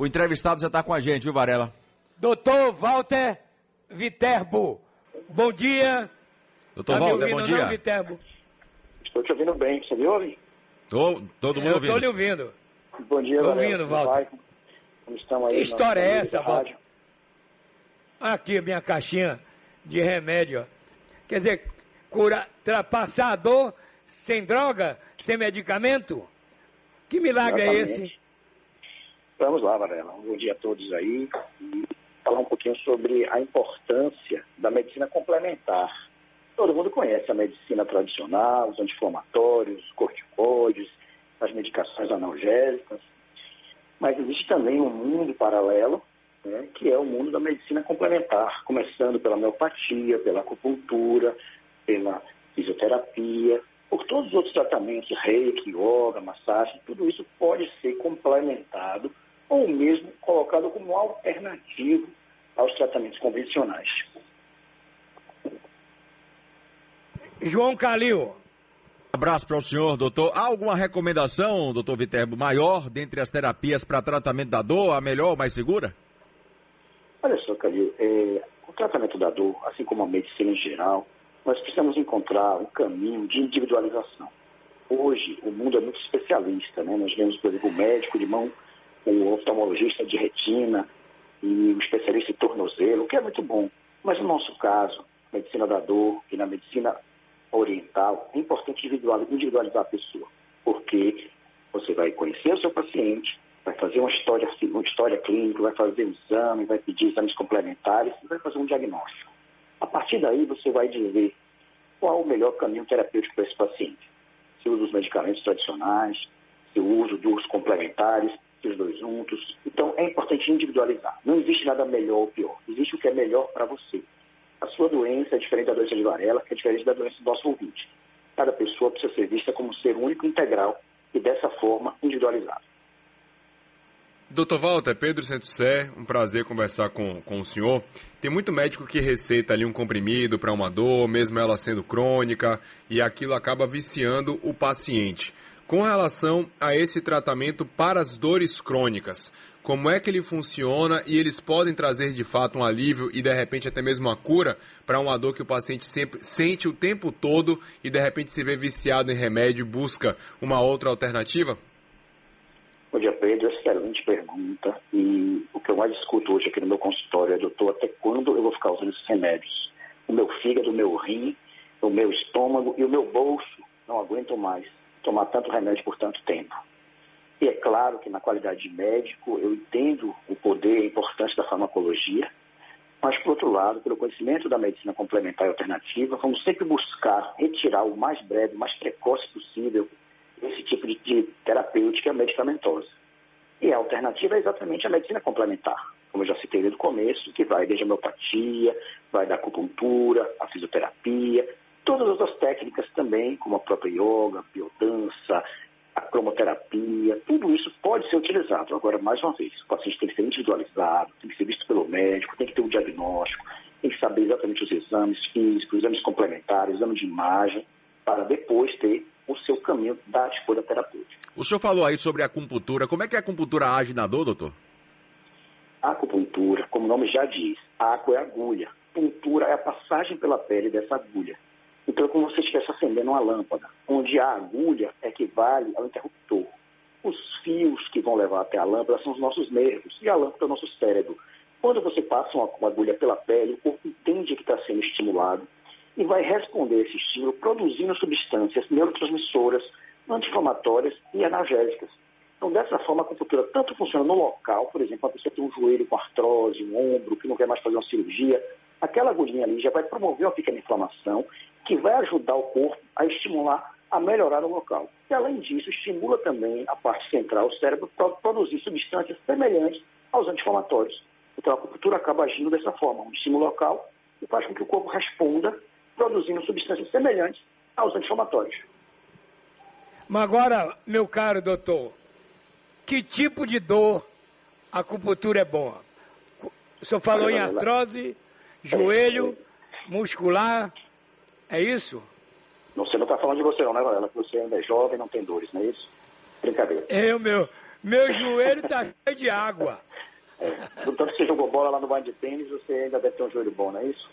O entrevistado já está com a gente, viu, Varela? Doutor Walter Viterbo, bom dia. Doutor tá Walter, bom dia. Não, Viterbo? Estou te ouvindo bem, você me ouve? Tô, todo mundo Eu ouvindo. Estou lhe ouvindo. Bom dia, Estou ouvindo, Walter. Como estão aí? Que história é essa, Walter? Aqui a minha caixinha de remédio. Quer dizer, cura, passar a dor sem droga, sem medicamento? Que milagre Exatamente. é esse? Vamos lá, Varela. Um bom dia a todos aí. E falar um pouquinho sobre a importância da medicina complementar. Todo mundo conhece a medicina tradicional, os anti-inflamatórios, os corticoides, as medicações analgésicas, mas existe também um mundo paralelo, né, que é o mundo da medicina complementar, começando pela homeopatia, pela acupuntura, pela fisioterapia, por todos os outros tratamentos, reiki, yoga, massagem, tudo isso pode ser complementado ou mesmo colocado como alternativo aos tratamentos convencionais. João Calil. abraço para o senhor, doutor. Há alguma recomendação, doutor Viterbo, maior dentre as terapias para tratamento da dor, a melhor ou mais segura? Olha só, Calil, é, o tratamento da dor, assim como a medicina em geral, nós precisamos encontrar um caminho de individualização. Hoje, o mundo é muito especialista, né? Nós vemos, por exemplo, o médico de mão o oftalmologista de retina e o especialista em tornozelo, o que é muito bom. Mas no nosso caso, medicina da dor e na medicina oriental, é importante individualizar a pessoa, porque você vai conhecer o seu paciente, vai fazer uma história, uma história clínica, vai fazer um exame, vai pedir exames complementares vai fazer um diagnóstico. A partir daí, você vai dizer qual o melhor caminho terapêutico para esse paciente. Se usa os medicamentos tradicionais, se o uso dos complementares, os dois juntos. Então, é importante individualizar. Não existe nada melhor ou pior. Existe o que é melhor para você. A sua doença é diferente da doença de varela, é diferente da doença do nosso ouvinte. Cada pessoa precisa ser vista como um ser único integral e, dessa forma, individualizado. Doutor Walter, Pedro Sé, um prazer conversar com, com o senhor. Tem muito médico que receita ali um comprimido para uma dor, mesmo ela sendo crônica, e aquilo acaba viciando o paciente. Com relação a esse tratamento para as dores crônicas, como é que ele funciona e eles podem trazer de fato um alívio e de repente até mesmo uma cura para uma dor que o paciente sempre sente o tempo todo e de repente se vê viciado em remédio e busca uma outra alternativa? Bom dia, Pedro. Excelente pergunta. E o que eu mais escuto hoje aqui no meu consultório é, doutor, até quando eu vou ficar usando esses remédios? O meu fígado, o meu rim, o meu estômago e o meu bolso não aguentam mais tomar tanto remédio por tanto tempo. E é claro que na qualidade de médico eu entendo o poder e a importância da farmacologia, mas por outro lado, pelo conhecimento da medicina complementar e alternativa, vamos sempre buscar retirar o mais breve, o mais precoce possível esse tipo de, de terapêutica medicamentosa. E a alternativa é exatamente a medicina complementar, como eu já citei desde o começo, que vai desde a homeopatia, vai da acupuntura, a fisioterapia, Todas as outras técnicas também, como a própria yoga, biodança, a cromoterapia, tudo isso pode ser utilizado. Agora, mais uma vez, o paciente tem que ser individualizado, tem que ser visto pelo médico, tem que ter um diagnóstico, tem que saber exatamente os exames físicos, exames complementares, exame de imagem, para depois ter o seu caminho da escolha terapêutica. O senhor falou aí sobre a acupuntura. Como é que a acupuntura age na dor, doutor? A acupuntura, como o nome já diz, a acu é agulha. A acupuntura é a passagem pela pele dessa agulha. Então é como se estivesse acendendo uma lâmpada, onde a agulha equivale ao interruptor. Os fios que vão levar até a lâmpada são os nossos nervos e a lâmpada é o nosso cérebro. Quando você passa uma, agulha pela pele, o corpo entende que está sendo estimulado e vai responder a esse estímulo produzindo substâncias neurotransmissoras, anti-inflamatórias e analgésicas. Então, dessa forma, a acupuntura tanto funciona no local, por exemplo, uma pessoa tem um joelho com artrose, um ombro, que não quer mais fazer uma cirurgia, aquela agulhinha ali já vai promover uma pequena inflamação que vai ajudar o corpo a estimular a melhorar o local. E, além disso, estimula também a parte central, o cérebro, para produzir substâncias semelhantes aos anti-inflamatórios. Então, a acupuntura acaba agindo dessa forma, um estímulo local e faz com que o corpo responda produzindo substâncias semelhantes aos anti-inflamatórios. Mas agora, meu caro doutor, que tipo de dor a acupuntura é boa? O senhor falou em artrose, joelho, muscular, é isso? Você não está falando de você não, né, Varela? Que você ainda é jovem, não tem dores, não é isso? Brincadeira. Eu, meu, meu joelho está cheio de água. É. Do tanto que você jogou bola lá no banho de tênis, você ainda deve ter um joelho bom, não é isso?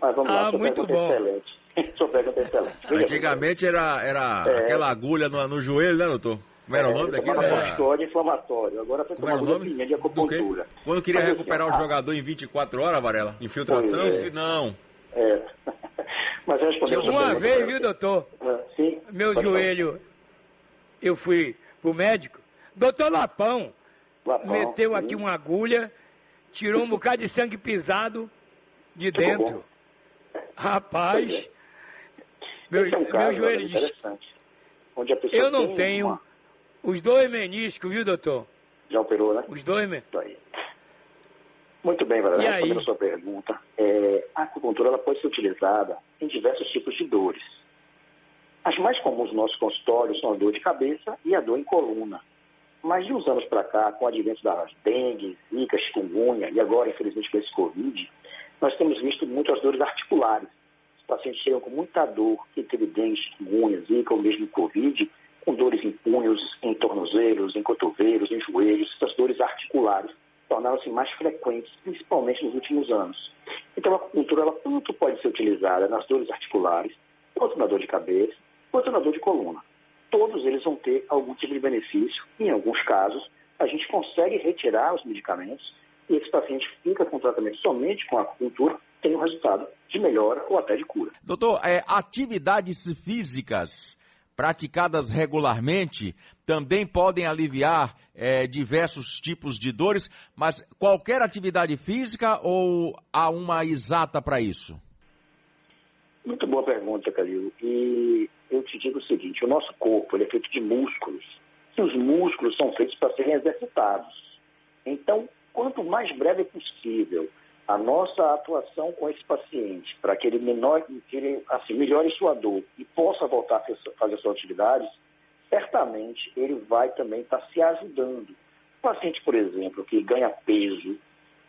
Mas vamos ah, lá, muito bom. É excelente. Sua pergunta é excelente. Antigamente era, era é. aquela agulha no, no joelho, né, doutor? Como era o nome daquilo? Era inflamatório. Agora foi uma agulha de acupuntura. Quando queria Mas, assim, recuperar assim, o jogador em 24 horas, Varela? Infiltração? É. Não. É. Mas respondendo Uma vez, viu, doutor? É, sim. Meu joelho, eu fui pro médico. Doutor Lapão, Lapão meteu sim. aqui uma agulha, tirou um bocado de sangue pisado de dentro. Rapaz, é. meu, é um meu joelho de... Eu não tenho uma... os dois meniscos, viu, doutor? Já operou, né? Os dois meniscos. Muito bem, Valéria, respondendo a sua pergunta, é, a acupuntura ela pode ser utilizada em diversos tipos de dores. As mais comuns no nosso consultório são a dor de cabeça e a dor em coluna. Mas de uns anos para cá, com o advento das dengue, zika, chikungunya e agora, infelizmente, com esse Covid, nós temos visto muitas dores articulares. Os pacientes chegam com muita dor, que teve dengue, chikungunya, zika ou mesmo Covid, com dores em punhos, em tornozelos, em cotovelos, em joelhos, essas dores articulares tornaram-se mais frequentes, principalmente nos últimos anos. Então, a acupuntura ela tanto pode ser utilizada nas dores articulares, quanto na dor de cabeça, quanto na dor de coluna. Todos eles vão ter algum tipo de benefício. Em alguns casos, a gente consegue retirar os medicamentos e esse paciente fica com tratamento somente com a acupuntura, tem um resultado de melhora ou até de cura. Doutor, é, atividades físicas praticadas regularmente também podem aliviar é, diversos tipos de dores, mas qualquer atividade física ou há uma exata para isso? Muito boa pergunta, Calil. E eu te digo o seguinte: o nosso corpo é feito de músculos. E os músculos são feitos para serem exercitados. Então, quanto mais breve possível a nossa atuação com esse paciente, para que ele, menor, que ele assim, melhore sua dor e possa voltar a fazer suas atividades, certamente ele vai também estar tá se ajudando. O paciente, por exemplo, que ganha peso,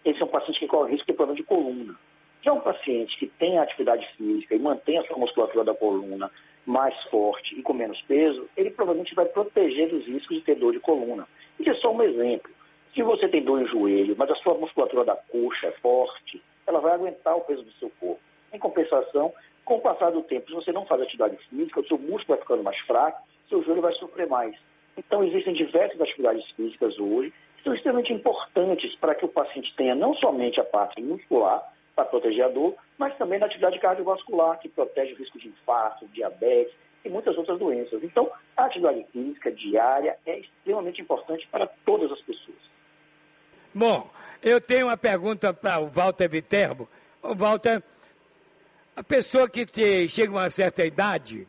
esse é um paciente que corre risco de problema de coluna. Já um paciente que tem atividade física e mantém a sua musculatura da coluna mais forte e com menos peso, ele provavelmente vai proteger dos riscos de ter dor de coluna. E é só um exemplo. Se você tem dor em joelho, mas a sua musculatura da coxa é forte, ela vai aguentar o peso do seu corpo. Em compensação, com o passar do tempo, se você não faz atividade física, o seu músculo vai ficando mais fraco seu joelho vai sofrer mais. Então, existem diversas atividades físicas hoje que são extremamente importantes para que o paciente tenha não somente a parte muscular, para proteger a dor, mas também na atividade cardiovascular, que protege o risco de infarto, diabetes e muitas outras doenças. Então, a atividade física diária é extremamente importante para todas as pessoas. Bom, eu tenho uma pergunta para o Walter Viterbo. O Walter, a pessoa que te, chega a uma certa idade,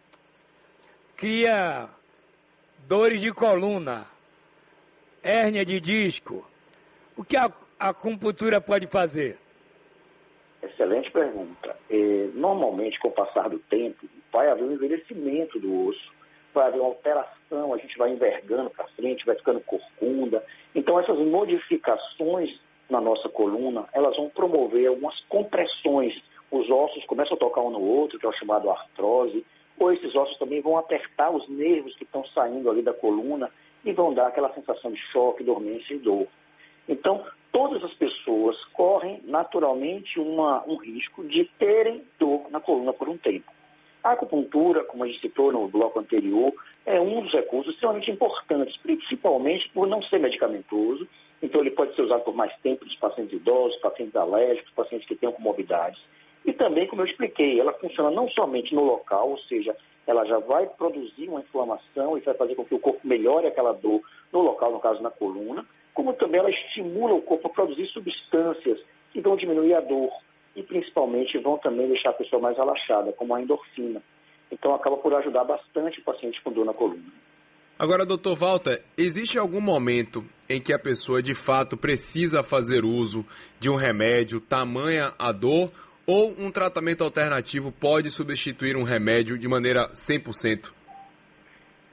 cria dores de coluna, hérnia de disco. O que a, acupuntura pode fazer? Excelente pergunta. É, normalmente, com o passar do tempo, vai haver um envelhecimento do osso, vai haver uma alteração, a gente vai envergando para frente, vai ficando corcunda. Então, essas modificações na nossa coluna, elas vão promover algumas compressões. Os ossos começam a tocar um no outro, que é o chamado artrose, ou esses ossos também vão apertar os nervos que estão saindo ali da coluna e vão dar aquela sensação de choque, dormência e dor. Então, todas as pessoas correm naturalmente uma, um risco de terem dor na coluna por um tempo. A acupuntura, como a gente citou no bloco anterior, é um dos recursos extremamente importantes, principalmente por não ser medicamentoso. Então, ele pode ser usado por mais tempo nos pacientes idosos, pacientes alérgicos, pacientes que têm comorbidades. E também, como eu expliquei, ela funciona não somente no local, ou seja, ela já vai produzir uma inflamação e vai fazer com que o corpo melhore aquela dor no local, no caso na coluna, como também ela estimula o corpo a produzir substâncias que vão diminuir a dor e principalmente vão também deixar a pessoa mais relaxada, como a endorfina. Então acaba por ajudar bastante o paciente com dor na coluna. Agora, doutor Walter, existe algum momento em que a pessoa de fato precisa fazer uso de um remédio, tamanha a dor, ou um tratamento alternativo pode substituir um remédio de maneira 100%?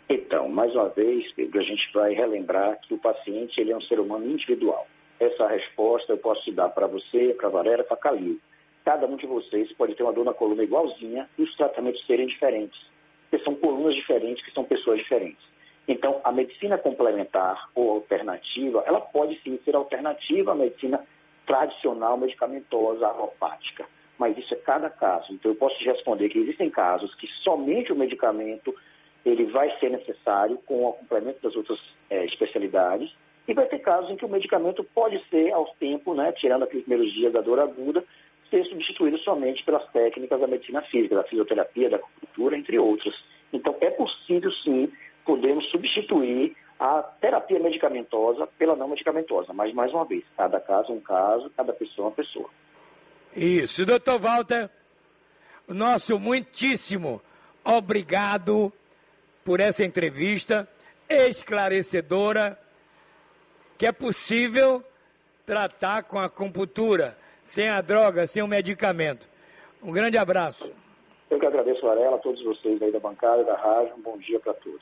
Então, mais uma vez, Pedro, a gente vai relembrar que o paciente ele é um ser humano individual. Essa resposta eu posso te dar para você, para Valéria, para Calil. Cada um de vocês pode ter uma dor na coluna igualzinha e os tratamentos serem diferentes. Porque são colunas diferentes, que são pessoas diferentes. Então, a medicina complementar ou alternativa, ela pode sim ser alternativa à medicina tradicional medicamentosa alopática, mas isso é cada caso. Então, eu posso te responder que existem casos que somente o medicamento ele vai ser necessário com o complemento das outras é, especialidades e vai ter casos em que o medicamento pode ser, ao tempo, né, tirando aqueles primeiros dias da dor aguda, ser substituído somente pelas técnicas da medicina física, da fisioterapia, da acupuntura, entre outras. Então, é possível, sim, podemos substituir a terapia medicamentosa pela não medicamentosa. Mas, mais uma vez, cada caso é um caso, cada pessoa é uma pessoa. Isso. Doutor Walter, nosso muitíssimo obrigado por essa entrevista esclarecedora que é possível tratar com a acupuntura, sem a droga, sem o medicamento. Um grande abraço. Eu que agradeço, Varela, a todos vocês aí da bancada, da rádio. Um bom dia para todos.